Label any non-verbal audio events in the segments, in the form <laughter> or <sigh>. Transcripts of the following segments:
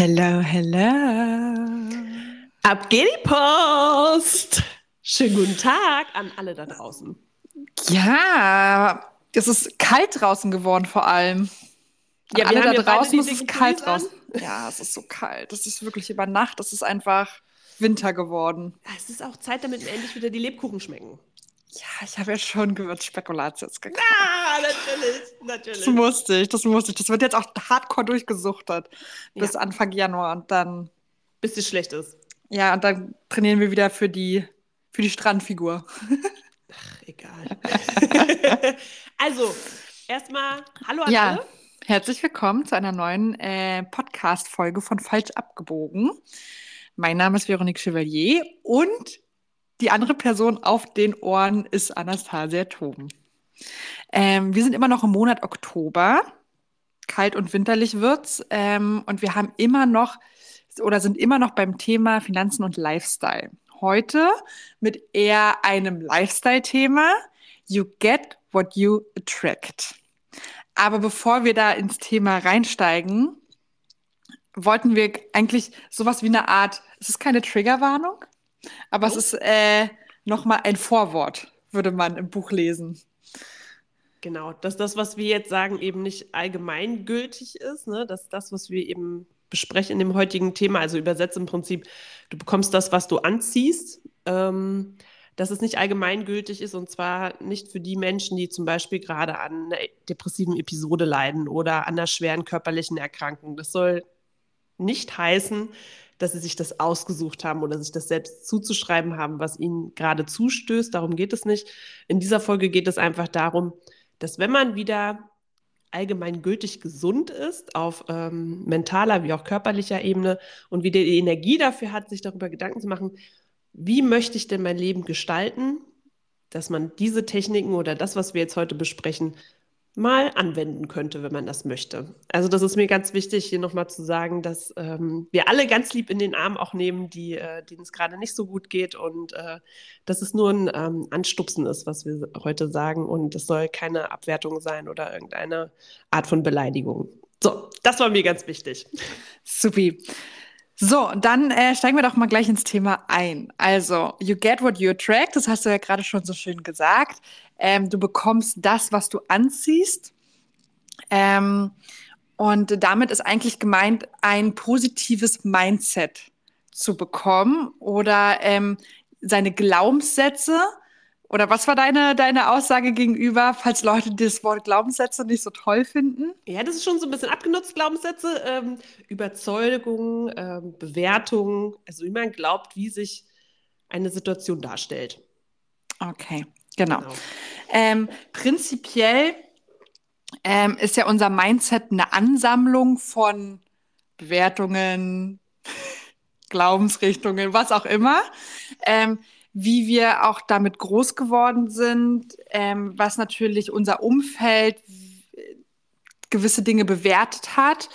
Hello, hello. Ab geht die Post. Schönen guten Tag an alle da draußen. Ja, es ist kalt draußen geworden vor allem. Ja, alle wir da draußen ist es kalt draußen. Ja, es ist so kalt. Es ist wirklich über Nacht. Es ist einfach Winter geworden. Es ist auch Zeit, damit mir endlich wieder die Lebkuchen schmecken. Ja, ich habe ja schon Gewürzspekulatius gekauft. Ah, natürlich, Das natürlich. musste ich, das musste ich. Das wird jetzt auch hardcore durchgesucht bis Ja. Anfang Januar. Und dann, Bis es schlecht ist. ja, und dann trainieren wir wieder für die, für die Strandfigur. Ach, egal. <laughs> also, erstmal, hallo an Ja, alle. herzlich willkommen zu einer neuen äh, Podcast-Folge von Falsch abgebogen. Mein Name ist Veronique Chevalier und die andere Person auf den Ohren ist Anastasia Toben. Ähm, wir sind immer noch im Monat Oktober. Kalt und winterlich wird's. Ähm, und wir haben immer noch oder sind immer noch beim Thema Finanzen und Lifestyle. Heute mit eher einem Lifestyle-Thema. You get what you attract. Aber bevor wir da ins Thema reinsteigen, wollten wir eigentlich sowas wie eine Art, es ist keine Triggerwarnung, aber es Oh. ist äh, nochmal ein Vorwort, würde man im Buch lesen. Genau, dass das, was wir jetzt sagen, eben nicht allgemeingültig ist, ne? dass das, was wir eben besprechen in dem heutigen Thema, also übersetzt im Prinzip, du bekommst das, was du anziehst, ähm, dass es nicht allgemeingültig ist und zwar nicht für die Menschen, die zum Beispiel gerade an einer depressiven Episode leiden oder an einer schweren körperlichen Erkrankung. Das soll nicht heißen, dass sie sich das ausgesucht haben oder sich das selbst zuzuschreiben haben, was ihnen gerade zustößt. Darum geht es nicht. In dieser Folge geht es einfach darum, dass wenn man wieder allgemeingültig gesund ist, auf ähm, mentaler wie auch körperlicher Ebene und wieder die Energie dafür hat, sich darüber Gedanken zu machen, wie möchte ich denn mein Leben gestalten, dass man diese Techniken oder das, was wir jetzt heute besprechen, mal anwenden könnte, wenn man das möchte. Also das ist mir ganz wichtig, hier nochmal zu sagen, dass ähm, wir alle ganz lieb in den Arm auch nehmen, die, äh, denen es gerade nicht so gut geht und äh, dass es nur ein ähm, Anstupsen ist, was wir heute sagen und es soll keine Abwertung sein oder irgendeine Art von Beleidigung. So, das war mir ganz wichtig. Supi. So, dann äh, steigen wir doch mal gleich ins Thema ein. Also, you get what you attract, das hast du ja gerade schon so schön gesagt. Ähm, du bekommst das, was du anziehst. Ähm, und damit ist eigentlich gemeint, ein positives Mindset zu bekommen oder ähm, seine Glaubenssätze. Oder was war deine, deine Aussage gegenüber, falls Leute das Wort Glaubenssätze nicht so toll finden? Ja, das ist schon so ein bisschen abgenutzt, Glaubenssätze, ähm, Überzeugungen, ähm, Bewertungen, also wie man glaubt, wie sich eine Situation darstellt. Okay, genau. Genau. Ähm, prinzipiell ähm, ist ja unser Mindset eine Ansammlung von Bewertungen, <laughs> Glaubensrichtungen, was auch immer, ähm, wie wir auch damit groß geworden sind, ähm, was natürlich unser Umfeld w- gewisse Dinge bewertet hat,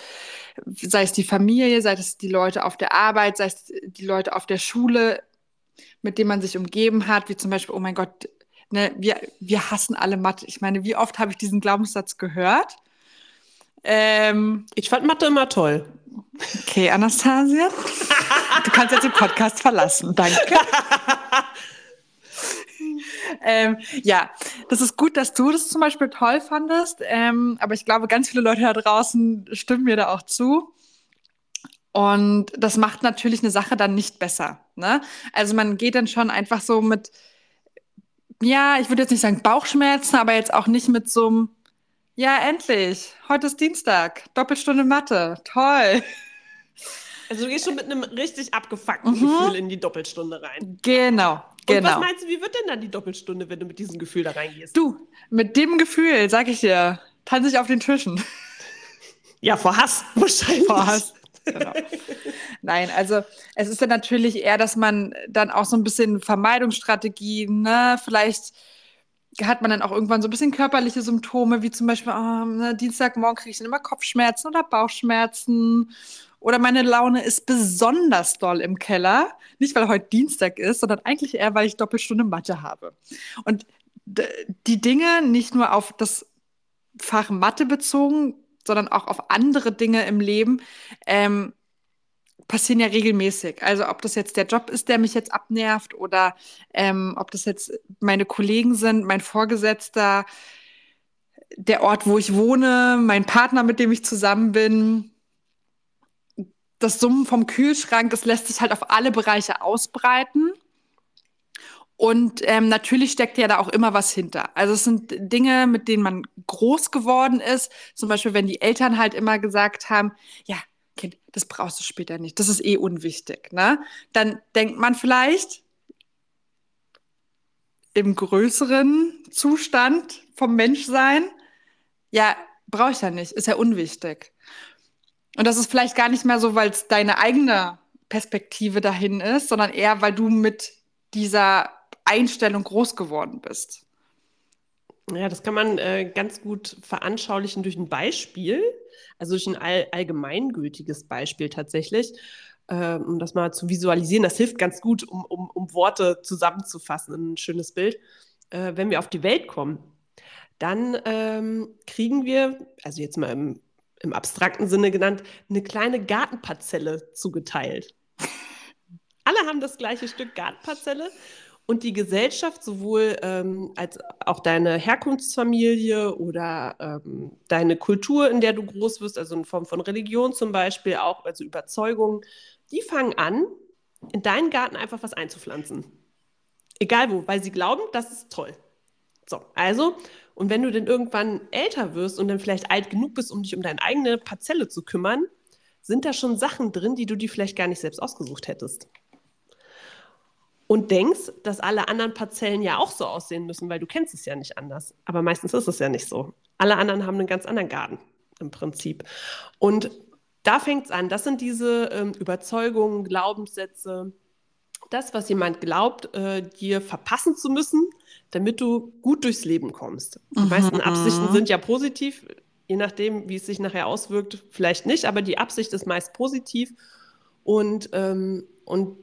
sei es die Familie, sei es die Leute auf der Arbeit, sei es die Leute auf der Schule, mit denen man sich umgeben hat, wie zum Beispiel, oh mein Gott, ne, wir, wir hassen alle Mathe. Ich meine, wie oft habe ich diesen Glaubenssatz gehört? Ähm, Ich fand Mathe immer toll. okay, Anastasia, du kannst jetzt den Podcast verlassen. Danke. <laughs> ähm, ja, das ist gut, dass du das zum Beispiel toll fandest, ähm, aber ich glaube, ganz viele Leute da draußen stimmen mir da auch zu. Und das macht natürlich eine Sache dann nicht besser. Ne? Also man geht dann schon einfach so mit, ja, ich würde jetzt nicht sagen Bauchschmerzen, aber jetzt auch nicht mit so einem, ja, endlich, heute ist Dienstag, Doppelstunde Mathe, toll. Also du gehst schon mit einem richtig abgefuckten Mhm. Gefühl in die Doppelstunde rein. Genau, Und was genau. meinst du, wie wird denn dann die Doppelstunde, wenn du mit diesem Gefühl da reingehst? Du, mit dem Gefühl, sag ich dir, tanze ich auf den Tischen. Ja, vor Hass <laughs> wahrscheinlich. Vor Hass. Genau. Nein, also es ist ja natürlich eher, dass man dann auch so ein bisschen Vermeidungsstrategien, ne, vielleicht hat man dann auch irgendwann so ein bisschen körperliche Symptome, wie zum Beispiel, oh, ne, Dienstagmorgen kriege ich dann immer Kopfschmerzen oder Bauchschmerzen. Oder meine Laune ist besonders doll im Keller. Nicht, weil heute Dienstag ist, sondern eigentlich eher, weil ich Doppelstunde Mathe habe. Und die Dinge nicht nur auf das Fach Mathe bezogen, sondern auch auf andere Dinge im Leben, ähm, passieren ja regelmäßig. Also ob das jetzt der Job ist, der mich jetzt abnervt oder ähm, ob das jetzt meine Kollegen sind, mein Vorgesetzter, der Ort, wo ich wohne, mein Partner, mit dem ich zusammen bin. Das Summen vom Kühlschrank, das lässt sich halt auf alle Bereiche ausbreiten. Und ähm, natürlich steckt ja da auch immer was hinter. Also es sind Dinge, mit denen man groß geworden ist. Zum Beispiel, wenn die Eltern halt immer gesagt haben, ja, Kind, das brauchst du später nicht, das ist eh unwichtig. Ne? Dann denkt man vielleicht im größeren Zustand vom Menschsein, ja, brauche ich ja nicht, ist ja unwichtig. Und das ist vielleicht gar nicht mehr so, weil es deine eigene Perspektive dahin ist, sondern eher, weil du mit dieser Einstellung groß geworden bist. Ja, das kann man äh, ganz gut veranschaulichen durch ein Beispiel, also durch ein all allgemeingültiges Beispiel tatsächlich, äh, um das mal zu visualisieren. Das hilft ganz gut, um, um, um Worte zusammenzufassen in ein schönes Bild. Äh, wenn wir auf die Welt kommen, dann ähm, kriegen wir, also jetzt mal im, im abstrakten Sinne genannt, eine kleine Gartenparzelle zugeteilt. Alle haben das gleiche Stück Gartenparzelle und die Gesellschaft, sowohl ähm, als auch deine Herkunftsfamilie oder ähm, deine Kultur, in der du groß wirst, also in Form von Religion zum Beispiel, auch also Überzeugungen, die fangen an, in deinen Garten einfach was einzupflanzen. Egal wo, weil sie glauben, das ist toll. So, also, und wenn du dann irgendwann älter wirst und dann vielleicht alt genug bist, um dich um deine eigene Parzelle zu kümmern, sind da schon Sachen drin, die du dir vielleicht gar nicht selbst ausgesucht hättest und denkst, dass alle anderen Parzellen ja auch so aussehen müssen, weil du kennst es ja nicht anders. Aber meistens ist es ja nicht so. Alle anderen haben einen ganz anderen Garten im Prinzip. Und da fängt es an. Das sind diese ähm, Überzeugungen, Glaubenssätze, das, was jemand glaubt, äh, dir verpassen zu müssen, damit du gut durchs Leben kommst. Die mhm. meisten Absichten sind ja positiv, je nachdem, wie es sich nachher auswirkt, vielleicht nicht, aber die Absicht ist meist positiv. Und, ähm, und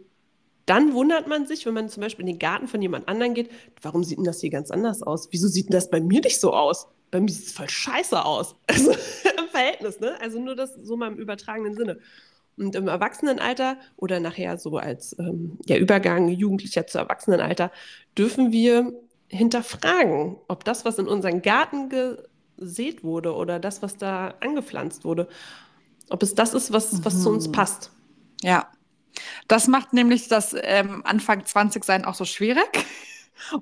dann wundert man sich, wenn man zum Beispiel in den Garten von jemand anderem geht, warum sieht denn das hier ganz anders aus? Wieso sieht denn das bei mir nicht so aus? Bei mir sieht es voll scheiße aus. <laughs> Also im Verhältnis, ne? Also nur das so mal im übertragenen Sinne. Und im Erwachsenenalter oder nachher so als ähm, ja, Übergang Jugendlicher zu Erwachsenenalter dürfen wir hinterfragen, ob das, was in unseren Garten gesät wurde oder das, was da angepflanzt wurde, ob es das ist, was, was mhm. zu uns mhm. passt. Ja, das macht nämlich das ähm, Anfang 20 sein auch so schwierig. <laughs>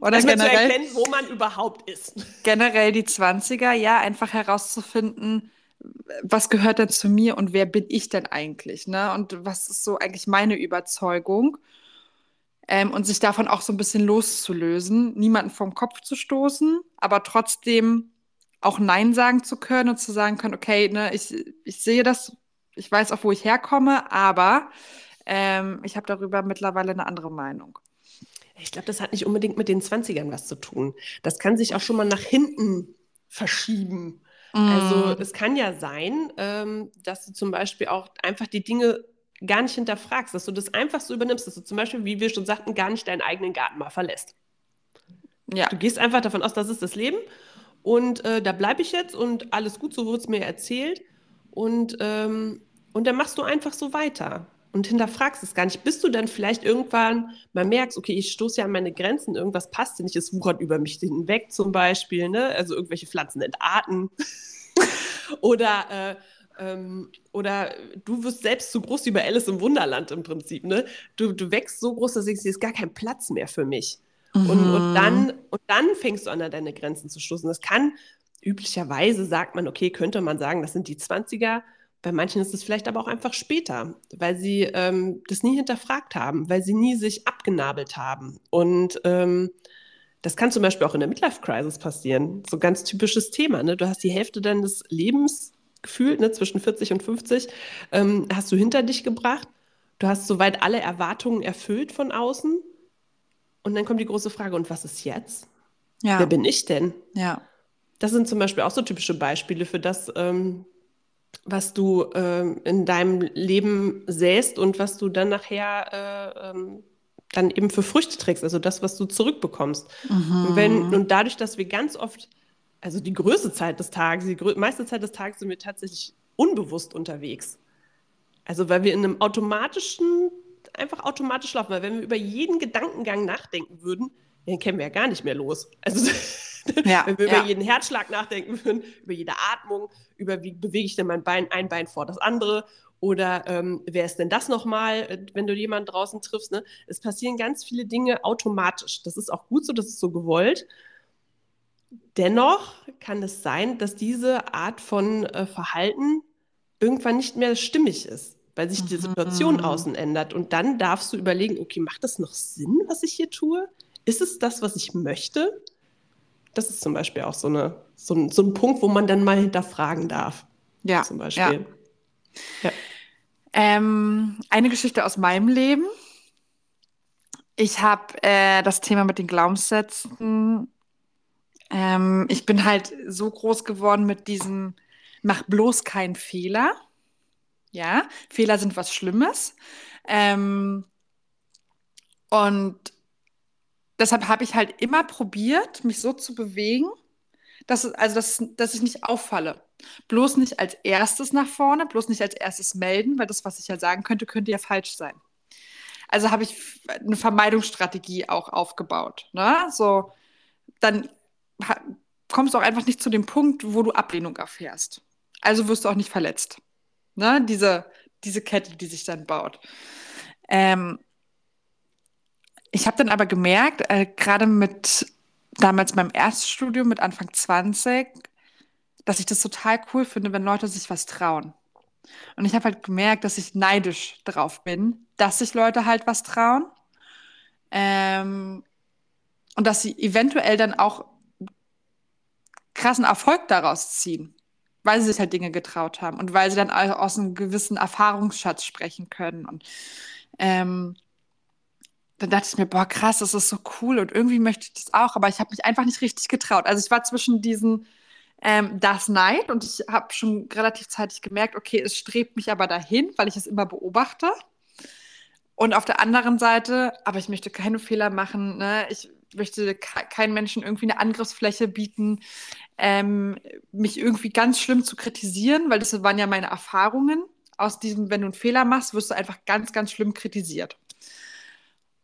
Oder also generell, zu erkennen, wo man überhaupt ist. Generell die 20er, ja, einfach herauszufinden, was gehört denn zu mir und wer bin ich denn eigentlich? Ne? Und was ist so eigentlich meine Überzeugung? Ähm, und sich davon auch so ein bisschen loszulösen, niemanden vom Kopf zu stoßen, aber trotzdem auch Nein sagen zu können und zu sagen können, okay, ne, ich, ich sehe das, ich weiß auch, wo ich herkomme, aber ähm, ich habe darüber mittlerweile eine andere Meinung. Ich glaube, das hat nicht unbedingt mit den 20ern was zu tun. Das kann sich auch schon mal nach hinten verschieben. Mm. Also es kann ja sein, ähm, dass du zum Beispiel auch einfach die Dinge gar nicht hinterfragst, dass du das einfach so übernimmst, dass du zum Beispiel, wie wir schon sagten, gar nicht deinen eigenen Garten mal verlässt. Ja. Du gehst einfach davon aus, das ist das Leben und äh, da bleibe ich jetzt und alles gut, so wurde es mir erzählt und, ähm, und dann machst du einfach so weiter und hinterfragst es gar nicht, bis du dann vielleicht irgendwann mal merkst, okay, ich stoße ja an meine Grenzen, irgendwas passt hier nicht, es wuchert über mich hinweg zum Beispiel, ne? also irgendwelche Pflanzen entarten <laughs> oder, äh, ähm, oder du wirst selbst zu groß wie bei Alice im Wunderland im Prinzip. Ne? Du, du wächst so groß, dass ist gar kein Platz mehr für mich. Mhm. Und, und, mhm. dann, und dann fängst du an, an deine Grenzen zu stoßen. Das kann, üblicherweise sagt man, okay, könnte man sagen, das sind die 20er, bei manchen ist es vielleicht aber auch einfach später, weil sie ähm, das nie hinterfragt haben, weil sie nie sich abgenabelt haben. Und ähm, das kann zum Beispiel auch in der Midlife-Crisis passieren. So ein ganz typisches Thema. Ne? Du hast die Hälfte deines Lebens gefühlt, ne, zwischen 40 und 50, ähm, hast du hinter dich gebracht. Du hast soweit alle Erwartungen erfüllt von außen. Und dann kommt die große Frage, und was ist jetzt? Ja. Wer bin ich denn? Ja. Das sind zum Beispiel auch so typische Beispiele für das, ähm, was du äh, in deinem Leben säst und was du dann nachher äh, ähm, dann eben für Früchte trägst, also das, was du zurückbekommst. Mhm. Und, wenn, und dadurch, dass wir ganz oft, also die größte Zeit des Tages, die meiste Zeit des Tages sind wir tatsächlich unbewusst unterwegs. Also weil wir in einem automatischen, einfach automatisch laufen, weil wenn wir über jeden Gedankengang nachdenken würden, dann kämen wir ja gar nicht mehr los. Also <laughs> ja, wenn wir ja. über jeden Herzschlag nachdenken würden, über jede Atmung, über wie bewege ich denn mein Bein, ein Bein vor das andere oder ähm, wer ist denn das nochmal, äh, wenn du jemanden draußen triffst? Ne? Es passieren ganz viele Dinge automatisch. Das ist auch gut so, das ist so gewollt. Dennoch kann es sein, dass diese Art von äh, Verhalten irgendwann nicht mehr stimmig ist, weil sich die mhm. Situation außen ändert. Und dann darfst du überlegen, okay, macht das noch Sinn, was ich hier tue? Ist es das, was ich möchte? Das ist zum Beispiel auch so, eine, so, ein, so ein Punkt, wo man dann mal hinterfragen darf. Ja. Zum Beispiel. Ja. ja. Ähm, eine Geschichte aus meinem Leben. Ich habe äh, das Thema mit den Glaubenssätzen. Ähm, ich bin halt so groß geworden mit diesem, mach bloß keinen Fehler. Ja, Fehler sind was Schlimmes. Ähm, und deshalb habe ich halt immer probiert, mich so zu bewegen, dass, also dass, dass ich nicht auffalle. Bloß nicht als erstes nach vorne, bloß nicht als erstes melden, weil das, was ich ja sagen könnte, könnte ja falsch sein. Also habe ich eine Vermeidungsstrategie auch aufgebaut. Ne? So, dann kommst du auch einfach nicht zu dem Punkt, wo du Ablehnung erfährst. Also wirst du auch nicht verletzt. Ne? Diese, diese Kette, die sich dann baut. Ähm, ich habe dann aber gemerkt, äh, gerade mit damals meinem Erststudium mit Anfang 20, dass ich das total cool finde, wenn Leute sich was trauen. Und ich habe halt gemerkt, dass ich neidisch drauf bin, dass sich Leute halt was trauen. Ähm, und dass sie eventuell dann auch krassen Erfolg daraus ziehen, weil sie sich halt Dinge getraut haben und weil sie dann aus einem gewissen Erfahrungsschatz sprechen können. Und ähm, dann dachte ich mir, boah, krass, das ist so cool und irgendwie möchte ich das auch, aber ich habe mich einfach nicht richtig getraut. Also ich war zwischen diesen ähm, das Neid und ich habe schon relativ zeitig gemerkt, okay, es strebt mich aber dahin, weil ich es immer beobachte. Und auf der anderen Seite, aber ich möchte keine Fehler machen, ne? ich möchte keinen Menschen irgendwie eine Angriffsfläche bieten, ähm, mich irgendwie ganz schlimm zu kritisieren, weil das waren ja meine Erfahrungen. Aus diesem, wenn du einen Fehler machst, wirst du einfach ganz, ganz schlimm kritisiert.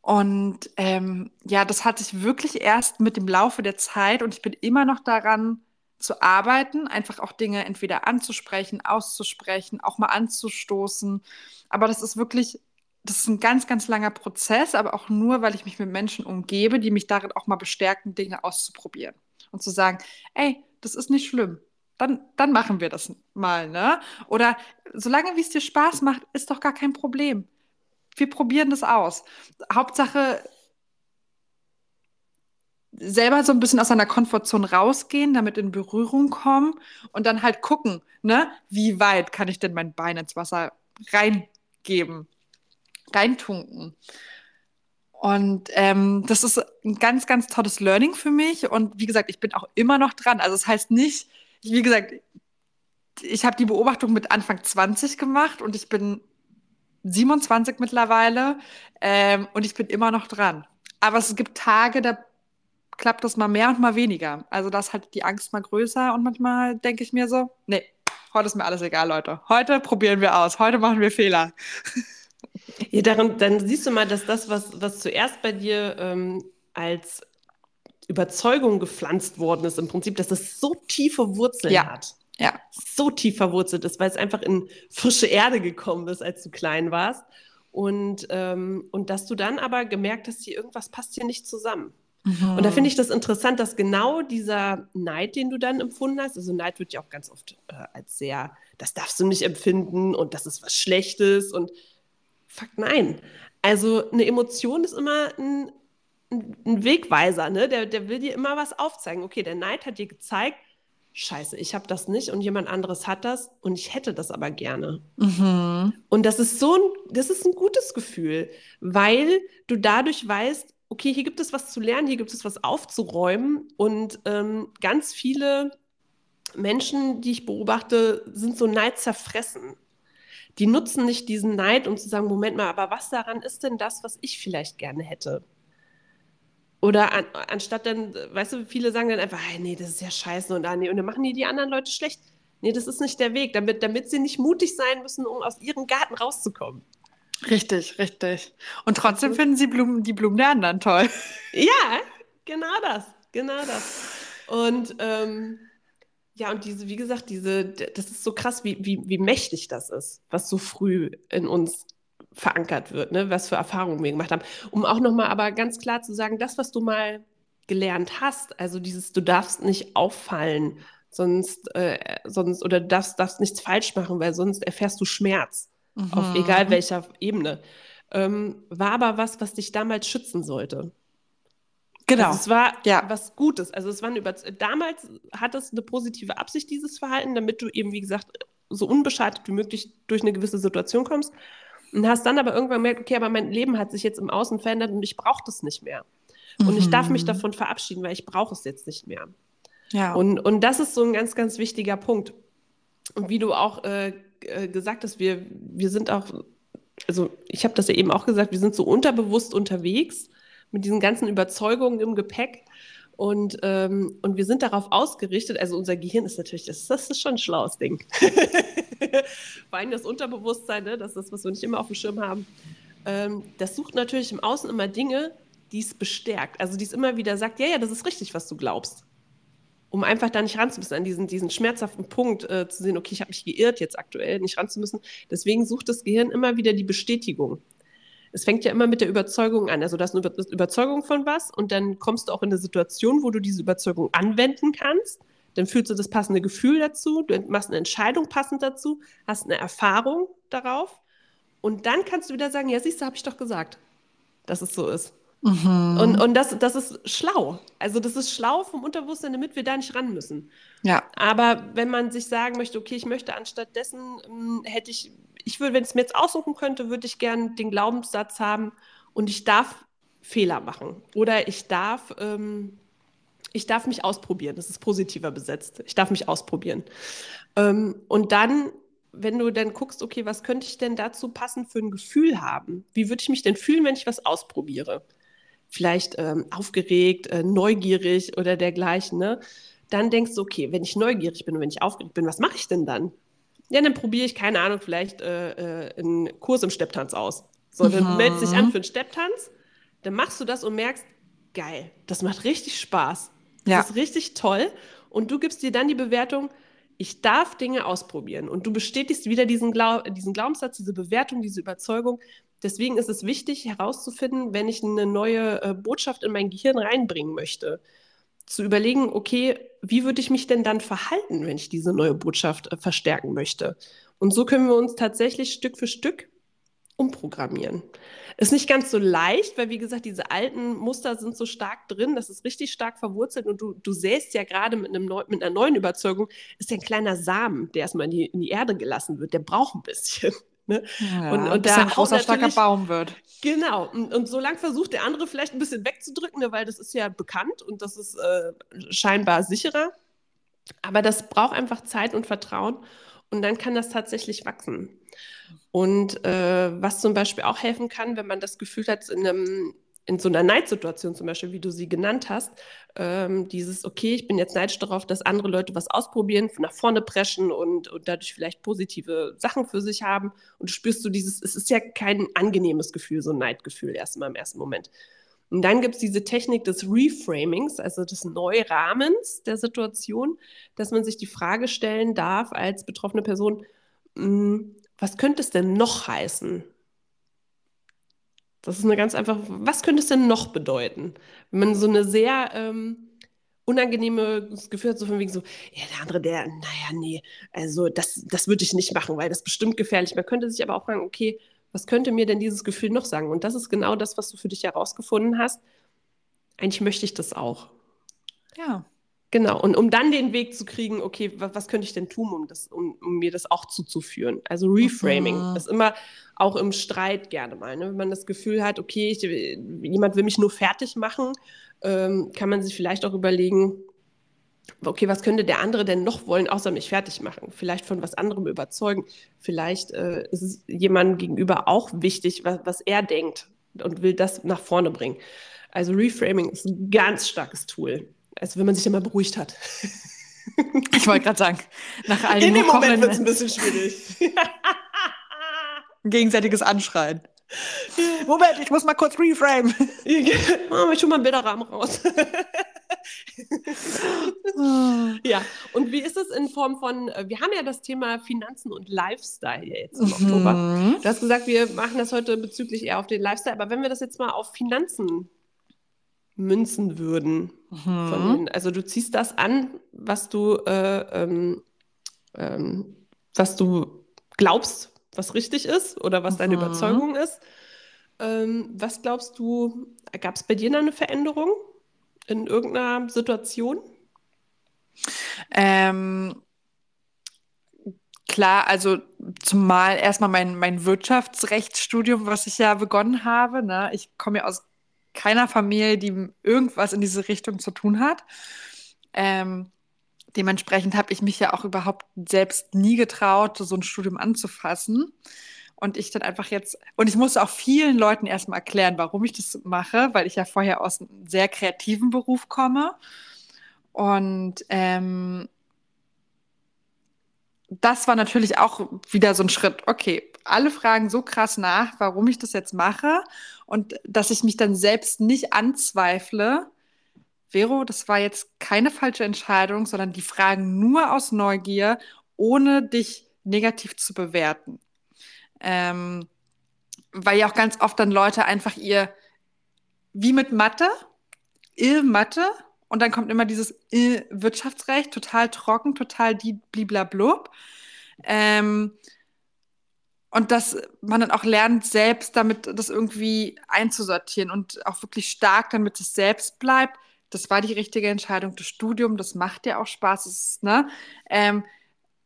Und ähm, ja, das hat sich wirklich erst mit dem Laufe der Zeit und ich bin immer noch daran zu arbeiten, einfach auch Dinge entweder anzusprechen, auszusprechen, auch mal anzustoßen. Aber das ist wirklich, das ist ein ganz, ganz langer Prozess, aber auch nur, weil ich mich mit Menschen umgebe, die mich darin auch mal bestärken, Dinge auszuprobieren und zu sagen, ey, das ist nicht schlimm. Dann, dann machen wir das mal, ne? Oder solange wie es dir Spaß macht, ist doch gar kein Problem wir probieren das aus. Hauptsache selber so ein bisschen aus seiner Komfortzone rausgehen, damit in Berührung kommen und dann halt gucken, ne, wie weit kann ich denn mein Bein ins Wasser reingeben, reintunken. Und ähm, das ist ein ganz, ganz tolles Learning für mich. Und wie gesagt, ich bin auch immer noch dran. Also es das heißt nicht, wie gesagt, ich habe die Beobachtung mit Anfang 20 gemacht und ich bin 27 mittlerweile ähm, und ich bin immer noch dran. Aber es gibt Tage, da klappt das mal mehr und mal weniger. Also da ist halt die Angst mal größer und manchmal denke ich mir so, nee, heute ist mir alles egal, Leute. Heute probieren wir aus, heute machen wir Fehler. <laughs> Ja, daran, dann siehst du mal, dass das, was, was zuerst bei dir ähm, als Überzeugung gepflanzt worden ist, im Prinzip, dass das so tiefe Wurzeln ja. hat ja. so tief verwurzelt ist, weil es einfach in frische Erde gekommen ist, als du klein warst. Und, ähm, und dass du dann aber gemerkt hast, hier irgendwas passt hier nicht zusammen. Mhm. Und da finde ich das interessant, dass genau dieser Neid, den du dann empfunden hast, also Neid wird ja auch ganz oft äh, als sehr, das darfst du nicht empfinden und das ist was Schlechtes und fuck nein. Also eine Emotion ist immer ein, ein Wegweiser, ne? Der, der will dir immer was aufzeigen. Okay, der Neid hat dir gezeigt, scheiße, ich habe das nicht und jemand anderes hat das und ich hätte das aber gerne. Mhm. Und das ist so ein, das ist ein gutes Gefühl, weil du dadurch weißt, okay, hier gibt es was zu lernen, hier gibt es was aufzuräumen und ähm, ganz viele Menschen, die ich beobachte, sind so neidzerfressen. Die nutzen nicht diesen Neid, um zu sagen, Moment mal, aber was daran ist denn das, was ich vielleicht gerne hätte? Oder an, anstatt dann, weißt du, viele sagen dann einfach, hey, nee, das ist ja scheiße und, ah, nee, und dann machen die die anderen Leute schlecht. Nee, das ist nicht der Weg, damit, damit sie nicht mutig sein müssen, um aus ihrem Garten rauszukommen. Richtig, richtig. Und trotzdem finden sie Blumen, die Blumen der anderen toll. Ja, genau das, genau das. Und ähm, ja, und diese, wie gesagt, diese, das ist so krass, wie, wie, wie mächtig das ist, was so früh in uns verankert wird, ne? was für Erfahrungen wir gemacht haben. Um auch nochmal aber ganz klar zu sagen, das, was du mal gelernt hast, also dieses, du darfst nicht auffallen, sonst, äh, sonst oder du darfst, darfst nichts falsch machen, weil sonst erfährst du Schmerz, mhm. auf egal welcher Ebene, ähm, war aber was, was dich damals schützen sollte. Genau. Also es war ja. was Gutes. Also es war eine Über damals hat es eine positive Absicht, dieses Verhalten, damit du eben, wie gesagt, so unbeschadet wie möglich durch eine gewisse Situation kommst. Und hast dann aber irgendwann gemerkt, okay, aber mein Leben hat sich jetzt im Außen verändert und ich brauche das nicht mehr. Und mhm. ich darf mich mhm. davon verabschieden, weil ich brauche es jetzt nicht mehr. Ja. Und, und das ist so ein ganz, ganz wichtiger Punkt. Und wie du auch äh, äh gesagt hast, wir, wir sind auch, also ich habe das ja eben auch gesagt, wir sind so unterbewusst unterwegs mit diesen ganzen Überzeugungen im Gepäck. Und, ähm, und wir sind darauf ausgerichtet, also unser Gehirn ist natürlich, das, das ist schon ein schlaues Ding. <laughs> Vor allem das Unterbewusstsein, ne, das ist das, was wir nicht immer auf dem Schirm haben. Ähm, das sucht natürlich im Außen immer Dinge, die es bestärkt. Also die es immer wieder sagt, ja, ja, das ist richtig, was du glaubst. Um einfach da nicht ranzumüssen, an diesen, diesen schmerzhaften Punkt äh, zu sehen, okay, ich habe mich geirrt jetzt aktuell, nicht ranzumüssen. Deswegen sucht das Gehirn immer wieder die Bestätigung es fängt ja immer mit der Überzeugung an. Also, du hast eine Überzeugung von was und dann kommst du auch in eine Situation, wo du diese Überzeugung anwenden kannst. Dann fühlst du das passende Gefühl dazu, du machst eine Entscheidung passend dazu, hast eine Erfahrung darauf und dann kannst du wieder sagen, ja, siehst du, habe ich doch gesagt, dass es so ist. Mhm. Und, und das, das ist schlau. Also das ist schlau vom Unterbewusstsein, damit wir da nicht ran müssen. Ja. Aber wenn man sich sagen möchte, okay, ich möchte anstatt dessen, hm, hätte ich, ich würde, wenn es mir jetzt aussuchen könnte, würde ich gerne den Glaubenssatz haben und ich darf Fehler machen. Oder ich darf, ähm, ich darf mich ausprobieren. Das ist positiver besetzt. Ich darf mich ausprobieren. Ähm, und dann wenn du dann guckst, okay, was könnte ich denn dazu passend für ein Gefühl haben? Wie würde ich mich denn fühlen, wenn ich was ausprobiere? Vielleicht ähm, aufgeregt, äh, neugierig oder dergleichen, ne? dann denkst du, okay, wenn ich neugierig bin und wenn ich aufgeregt bin, was mache ich denn dann? Ja, dann probiere ich, keine Ahnung, vielleicht äh, äh, einen Kurs im Stepptanz aus. So, dann mhm. meldest dich an für einen Stepptanz, dann machst du das und merkst, geil, das macht richtig Spaß. Das ja. ist richtig toll. Und du gibst dir dann die Bewertung, ich darf Dinge ausprobieren. Und du bestätigst wieder diesen, Glaub diesen Glaubenssatz, diese Bewertung, diese Überzeugung, Deswegen ist es wichtig herauszufinden, wenn ich eine neue äh, Botschaft in mein Gehirn reinbringen möchte, zu überlegen, okay, wie würde ich mich denn dann verhalten, wenn ich diese neue Botschaft äh, verstärken möchte? Und so können wir uns tatsächlich Stück für Stück umprogrammieren. Ist nicht ganz so leicht, weil wie gesagt, diese alten Muster sind so stark drin, das ist richtig stark verwurzelt und du, du säst ja gerade mit, einem neu, mit einer neuen Überzeugung, ist ja ein kleiner Samen, der erstmal in die, in die Erde gelassen wird, der braucht ein bisschen. Ne? Ja, und, und der ein großer, starker Baum wird. Genau. Und, und so lange versucht der andere vielleicht ein bisschen wegzudrücken, ne, weil das ist ja bekannt und das ist äh, scheinbar sicherer. Aber das braucht einfach Zeit und Vertrauen und dann kann das tatsächlich wachsen. Und äh, was zum Beispiel auch helfen kann, wenn man das Gefühl hat, in einem in so einer Neidsituation zum Beispiel, wie du sie genannt hast, ähm, dieses, okay, ich bin jetzt neidisch darauf, dass andere Leute was ausprobieren, nach vorne preschen und, und dadurch vielleicht positive Sachen für sich haben. Und du spürst so dieses, es ist ja kein angenehmes Gefühl, so ein Neidgefühl erstmal im ersten Moment. Und dann gibt es diese Technik des Reframings, also des Neurahmens der Situation, dass man sich die Frage stellen darf als betroffene Person, mh, hm, was könnte es denn noch heißen? Das ist eine ganz einfach, was könnte es denn noch bedeuten? Wenn man so eine sehr ähm, unangenehmes Gefühl hat, so von wegen so, ja, der andere, der, naja, nee, also das, das würde ich nicht machen, weil das bestimmt gefährlich. Man könnte sich aber auch fragen, okay, was könnte mir denn dieses Gefühl noch sagen? Und das ist genau das, was du für dich herausgefunden hast. Eigentlich möchte ich das auch. Ja. Genau, und um dann den Weg zu kriegen, okay, was, was könnte ich denn tun, um, das, um, um, mir das auch zuzuführen? Also Reframing mhm. ist immer auch im Streit gerne mal. Ne? Wenn man das Gefühl hat, okay, ich, jemand will mich nur fertig machen, ähm, kann man sich vielleicht auch überlegen, okay, was könnte der andere denn noch wollen, außer mich fertig machen? Vielleicht von was anderem überzeugen. Vielleicht äh, ist es jemandem gegenüber auch wichtig, was, was er denkt und will das nach vorne bringen. Also Reframing ist ein ganz starkes Tool. Also wenn man sich dann mal beruhigt hat. <laughs> Ich wollte gerade sagen, nach all In dem Moment wird es ein bisschen schwierig. <laughs> gegenseitiges Anschreien. Moment, ich muss mal kurz reframe. oh, ich hol mal einen Bilderrahmen raus. <laughs> ja, und wie ist es in Form von, äh, wir haben ja das Thema Finanzen und Lifestyle jetzt im Oktober. Mhm. Du hast gesagt, wir machen das heute bezüglich eher auf den Lifestyle, aber wenn wir das jetzt mal auf Finanzen münzen würden, Mhm. den, also du ziehst das an, was du, äh, ähm, ähm, was du glaubst, was richtig ist oder was deine Mhm. Überzeugung ist. Ähm, was glaubst du, gab es bei dir eine Veränderung in irgendeiner Situation? Ähm, klar, also zumal erstmal mein, mein Wirtschaftsrechtsstudium, was ich ja begonnen habe. Ne? Ich komme ja aus keiner Familie, die irgendwas in diese Richtung zu tun hat. Ähm, dementsprechend habe ich mich ja auch überhaupt selbst nie getraut, so ein Studium anzufassen. Und ich dann einfach jetzt, und ich musste auch vielen Leuten erstmal erklären, warum ich das mache, weil ich ja vorher aus einem sehr kreativen Beruf komme. Und ähm, das war natürlich auch wieder so ein Schritt. Okay, alle fragen so krass nach, warum ich das jetzt mache und dass ich mich dann selbst nicht anzweifle. Vero, das war jetzt keine falsche Entscheidung, sondern die fragen nur aus Neugier, ohne dich negativ zu bewerten. Ähm, weil ja auch ganz oft dann Leute einfach ihr, wie mit Mathe, ihr Mathe, und dann kommt immer dieses äh, Wirtschaftsrecht, total trocken, total die bliblablub. Ähm, und dass man dann auch lernt, selbst damit das irgendwie einzusortieren und auch wirklich stark dann mit sich selbst bleibt. Das war die richtige Entscheidung. Das Studium, das macht ja auch Spaß. Ist, ne? Ähm,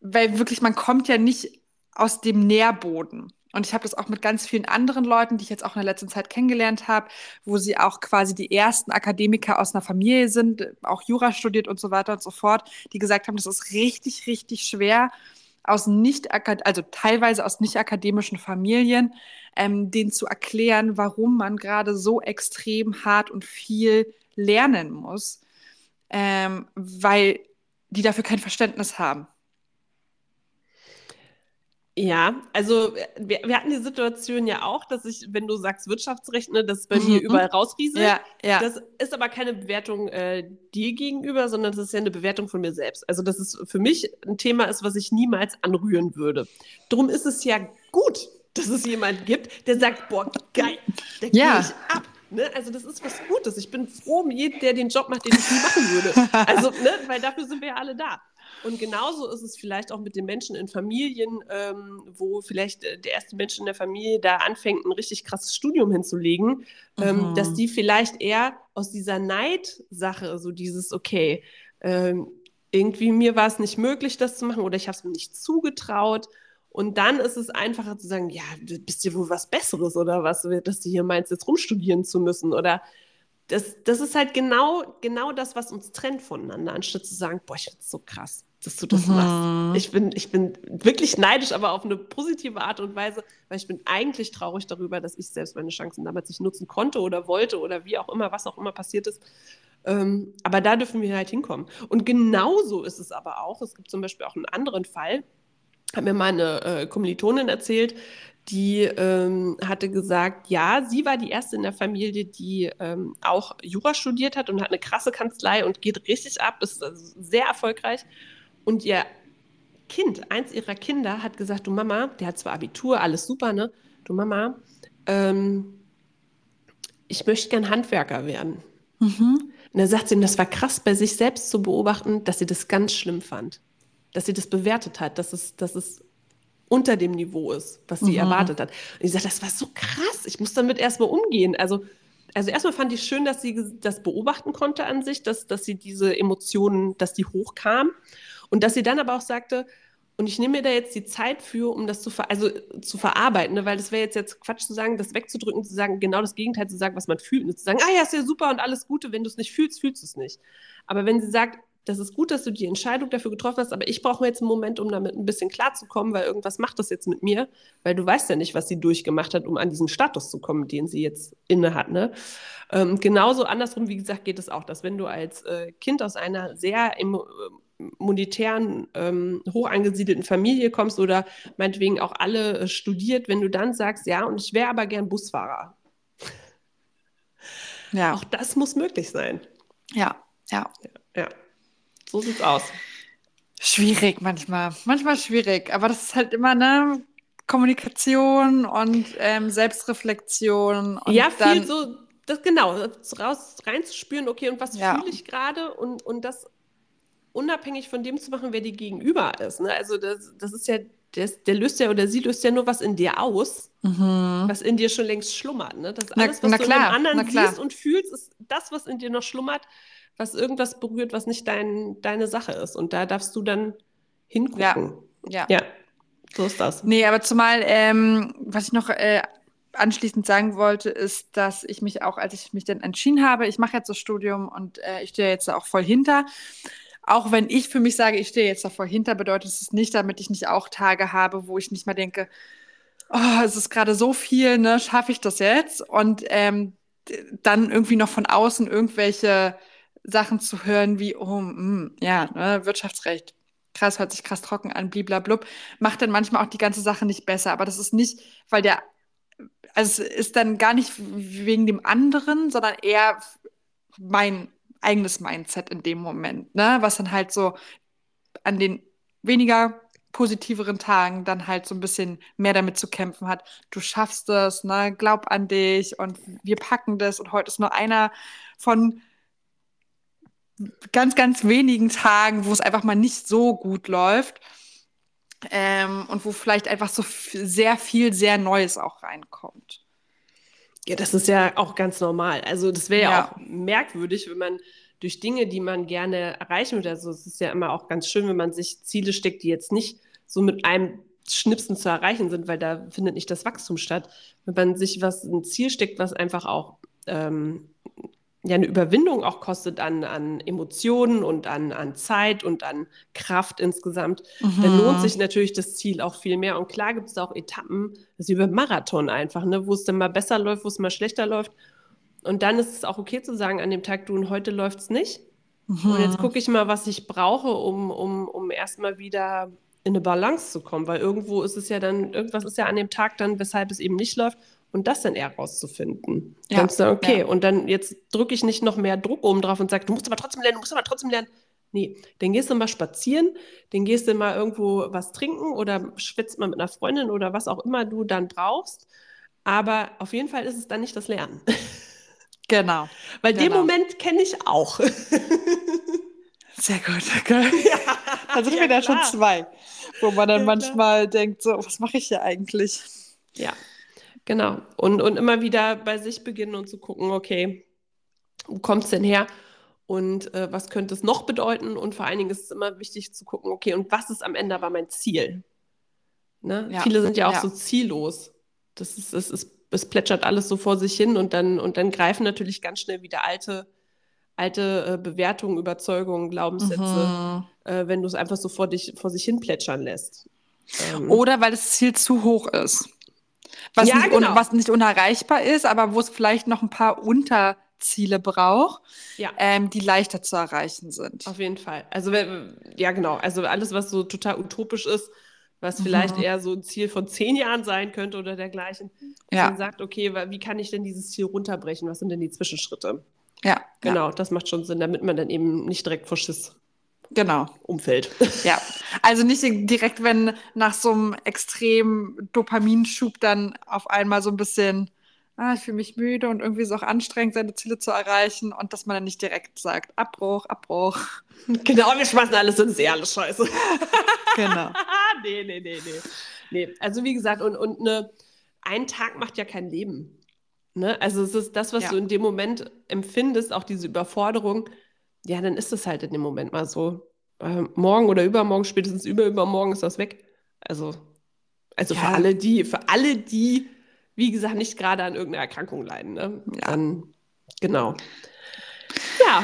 weil wirklich, man kommt ja nicht aus dem Nährboden. Und ich habe das auch mit ganz vielen anderen Leuten, die ich jetzt auch in der letzten Zeit kennengelernt habe, wo sie auch quasi die ersten Akademiker aus einer Familie sind, auch Jura studiert und so weiter und so fort, die gesagt haben, das ist richtig, richtig schwer, aus nicht, also teilweise aus nicht akademischen Familien, ähm, denen zu erklären, warum man gerade so extrem hart und viel lernen muss, ähm, weil die dafür kein Verständnis haben. Ja, also wir, wir hatten die Situation ja auch, dass ich, wenn du sagst Wirtschaftsrecht, ne, das bei mhm. mir überall rausrieselt. Ja, ja. Das ist aber keine Bewertung äh, dir gegenüber, sondern das ist ja eine Bewertung von mir selbst. Also dass es für mich ein Thema ist, was ich niemals anrühren würde. Drum ist es ja gut, dass es jemand gibt, der sagt, boah, geil, da Ja. gehe ich ab. Ne? Also das ist was Gutes. Ich bin froh um jeden, der den Job macht, den ich nie machen würde. Also, ne? weil dafür sind wir ja alle da. Und genauso ist es vielleicht auch mit den Menschen in Familien, ähm, wo vielleicht äh, der erste Mensch in der Familie da anfängt, ein richtig krasses Studium hinzulegen, ähm, Mhm. dass die vielleicht eher aus dieser Neidsache, so dieses, okay, ähm, irgendwie mir war es nicht möglich, das zu machen oder ich habe es mir nicht zugetraut. Und dann ist es einfacher zu sagen, ja, du bist dir wohl was Besseres oder was, dass du hier meinst, jetzt rumstudieren zu müssen oder das, das ist halt genau, genau das, was uns trennt voneinander, anstatt zu sagen, boah, ich finde es so krass, dass du das Mhm. machst. Ich bin, ich bin wirklich neidisch, aber auf eine positive Art und Weise, weil ich bin eigentlich traurig darüber, dass ich selbst meine Chancen damals nicht nutzen konnte oder wollte oder wie auch immer, was auch immer passiert ist. Ähm, aber da dürfen wir halt hinkommen. Und genauso ist es aber auch, es gibt zum Beispiel auch einen anderen Fall, hat mir meine äh, Kommilitonin erzählt, die ähm, hatte gesagt, ja, sie war die erste in der Familie, die ähm, auch Jura studiert hat und hat eine krasse Kanzlei und geht richtig ab, ist also sehr erfolgreich. Und ihr Kind, eins ihrer Kinder, hat gesagt, du Mama, der hat zwar Abitur, alles super, ne? Du Mama, ähm, ich möchte gern Handwerker werden. Mhm. Und da sagt sie ihm, das war krass bei sich selbst zu beobachten, dass sie das ganz schlimm fand. Dass sie das bewertet hat, dass es, dass es unter dem Niveau ist, was sie Mhm. erwartet hat. Und ich sagte, das war so krass, ich muss damit erstmal umgehen. Also, also erstmal fand ich schön, dass sie das beobachten konnte an sich, dass, dass sie diese Emotionen, dass die hochkamen. Und dass sie dann aber auch sagte, und ich nehme mir da jetzt die Zeit für, um das zu, ver also, zu verarbeiten, ne? weil das wäre jetzt, jetzt Quatsch zu sagen, das wegzudrücken, zu sagen, genau das Gegenteil zu sagen, was man fühlt. Und zu sagen, ah ja, ist ja super und alles Gute, wenn du es nicht fühlst, fühlst du es nicht. Aber wenn sie sagt, das ist gut, dass du die Entscheidung dafür getroffen hast, aber ich brauche jetzt einen Moment, um damit ein bisschen klarzukommen, weil irgendwas macht das jetzt mit mir, weil du weißt ja nicht, was sie durchgemacht hat, um an diesen Status zu kommen, den sie jetzt inne hat. Ne? Ähm, genauso andersrum, wie gesagt, geht es auch, dass wenn du als äh, Kind aus einer sehr emo monetären, ähm, hoch angesiedelten Familie kommst oder meinetwegen auch alle äh, studiert, wenn du dann sagst, ja, und ich wäre aber gern Busfahrer. Ja. Auch das muss möglich sein. Ja, ja. Ja, ja. so sieht's aus. Schwierig manchmal. Manchmal schwierig, aber das ist halt immer eine Kommunikation und ähm, Selbstreflexion. Und ja, viel so, das genau, raus reinzuspüren, okay, und was ja. fühle ich gerade und, und das unabhängig von dem zu machen, wer dir gegenüber ist. Ne? Also das, das ist ja, der, der, löst ja oder sie löst ja nur was in dir aus, mhm. was in dir schon längst schlummert. Ne? Das alles, was na, du klar, in dem anderen siehst und fühlst, ist das, was in dir noch schlummert, was irgendwas berührt, was nicht dein, deine Sache ist. Und da darfst du dann hingucken. Ja. ja. ja. So ist das. Nee, aber zumal, ähm, was ich noch äh, anschließend sagen wollte, ist, dass ich mich auch, als ich mich dann entschieden habe, ich mache jetzt das Studium und äh, ich stehe jetzt da auch voll hinter. Auch wenn ich für mich sage, ich stehe jetzt da voll hinter, bedeutet es nicht, damit ich nicht auch Tage habe, wo ich nicht mal denke, oh, es ist gerade so viel, ne, schaffe ich das jetzt? Und ähm, dann irgendwie noch von außen irgendwelche Sachen zu hören wie, oh, mh, mm, ja, ne, Wirtschaftsrecht, krass, hört sich krass trocken an, bliblablub, macht dann manchmal auch die ganze Sache nicht besser. Aber das ist nicht, weil der, also es ist dann gar nicht wegen dem anderen, sondern eher mein eigenes Mindset in dem Moment, ne, was dann halt so an den weniger positiveren Tagen dann halt so ein bisschen mehr damit zu kämpfen hat. Du schaffst es, ne? Glaub an dich und wir packen das und heute ist nur einer von ganz, ganz wenigen Tagen, wo es einfach mal nicht so gut läuft. Ähm, und wo vielleicht einfach so sehr viel, sehr Neues auch reinkommt. Ja, das ist ja auch ganz normal. Also das wäre ja. ja. auch merkwürdig, wenn man durch Dinge, die man gerne erreichen würde, also es ist ja immer auch ganz schön, wenn man sich Ziele steckt, die jetzt nicht so mit einem Schnipsen zu erreichen sind, weil da findet nicht das Wachstum statt. Wenn man sich was ein Ziel steckt, was einfach auch ähm, ja eine Überwindung auch kostet an, an Emotionen und an, an Zeit und an Kraft insgesamt, mhm. dann lohnt sich natürlich das Ziel auch viel mehr. Und klar gibt es auch Etappen, das ist über Marathon einfach, ne, wo es dann mal besser läuft, wo es mal schlechter läuft. Und dann ist es auch okay zu sagen, an dem Tag, du und heute läuft es nicht. Mhm. Und jetzt gucke ich mal, was ich brauche, um, um, um erstmal wieder in eine Balance zu kommen, weil irgendwo ist es ja dann, irgendwas ist ja an dem Tag dann, weshalb es eben nicht läuft und das dann eher rauszufinden. Ja. Dann du, okay, ja. und dann jetzt drücke ich nicht noch mehr Druck oben drauf und sage, du musst aber trotzdem lernen, du musst aber trotzdem lernen. Nee, dann gehst du mal spazieren, dann gehst du mal irgendwo was trinken oder schwitzt mal mit einer Freundin oder was auch immer du dann brauchst. Aber auf jeden Fall ist es dann nicht das Lernen. <laughs> Genau. Weil genau. den Moment kenne ich auch. <laughs> Sehr gut. Okay. Ja, <laughs> da sind ja, wir da schon zwei, wo man dann ja, manchmal denkt, so, was mache ich hier eigentlich? Ja, Genau. Und, und immer wieder bei sich beginnen und zu gucken, okay, wo kommt es denn her? Und äh, was könnte es noch bedeuten? Und vor allen Dingen ist es immer wichtig zu gucken, okay, und was ist am Ende aber mein Ziel? Ne? Ja. Viele sind ja auch ja. so ziellos. Das ist, es, ist, es plätschert alles so vor sich hin und dann, und dann greifen natürlich ganz schnell wieder alte, alte äh, Bewertungen, Überzeugungen, Glaubenssätze, mhm. äh, wenn du es einfach so vor, dich, vor sich hin plätschern lässt. Ähm. Oder weil das Ziel zu hoch ist was, ja, nicht, genau. was nicht unerreichbar ist, aber wo es vielleicht noch ein paar Unterziele braucht, ja. ähm, die leichter zu erreichen sind. Auf jeden Fall. Also ja, genau. Also alles, was so total utopisch ist, was vielleicht mhm. eher so ein Ziel von zehn Jahren sein könnte oder dergleichen. Ja. Man sagt, okay, wie kann ich denn dieses Ziel runterbrechen? Was sind denn die Zwischenschritte? Ja. Genau, ja. das macht schon Sinn, damit man dann eben nicht direkt vor Schiss genau. Umfeld. Ja, also nicht direkt, wenn nach so einem extremen Dopaminschub dann auf einmal so ein bisschen, ah, ich fühle mich müde und irgendwie ist auch anstrengend, seine Ziele zu erreichen und dass man dann nicht direkt sagt, Abbruch, Abbruch. Genau, wir schmeißen alles ins See, alles scheiße. <laughs> genau. <laughs> nee, nee, nee, nee. Nee, also wie gesagt, und, und ne, ein Tag macht ja kein Leben. Ne? Also es ist das, was ja. du in dem Moment empfindest, auch diese Überforderung, ja, dann ist es halt in dem Moment mal so. Äh, morgen oder übermorgen, spätestens übermorgen ist das weg. Also, also ja. für alle, die, für alle, die, wie gesagt, nicht gerade an irgendeiner Erkrankung leiden. Ne? Ja. Dann, genau. Ja.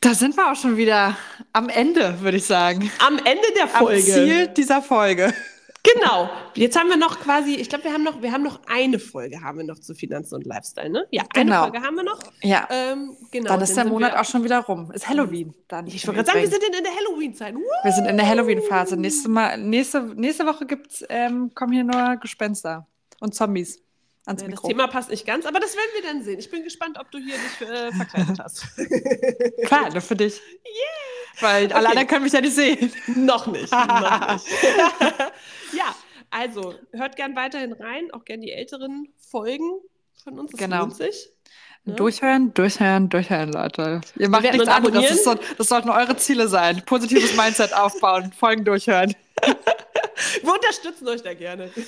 Da sind wir auch schon wieder am Ende, würde ich sagen. Am Ende der Folge. Am Ziel dieser Folge. Genau. Jetzt haben wir noch quasi, ich glaube, wir haben noch, wir haben noch eine Folge haben wir noch zu Finanzen und Lifestyle, ne? Ja, eine Genau. Folge haben wir noch. Ja. Ähm, genau. Dann ist der Monat auch schon wieder rum. Ist Halloween. Dann Ich wollte gerade sagen, wir sind in, in der Halloween-Zeit. Wir sind in der Halloween-Phase. Nächste, Mal, nächste, nächste Woche gibt's, ähm, kommen hier nur Gespenster und Zombies ans Ja, das Mikro. Thema passt nicht ganz, aber das werden wir dann sehen. Ich bin gespannt, ob du hier dich äh, <laughs> verkleidet hast. Klar, nur für dich. Weil alle Okay. anderen können mich ja nicht sehen. noch nicht. <laughs> noch nicht. <laughs> ja, also hört gern weiterhin rein, auch gern die älteren Folgen von uns. Das Genau. lohnt sich. Ne? Durchhören, durchhören, durchhören, Leute. Ihr macht nichts anderes. Das, soll, das sollten eure Ziele sein. Positives Mindset <laughs> aufbauen, Folgen durchhören. <laughs> Wir unterstützen euch da gerne. <laughs>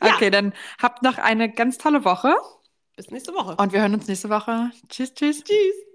Okay, dann habt noch eine ganz tolle Woche Bis nächste Woche. und wir hören uns nächste Woche. Tschüss, tschüss. Tschüss.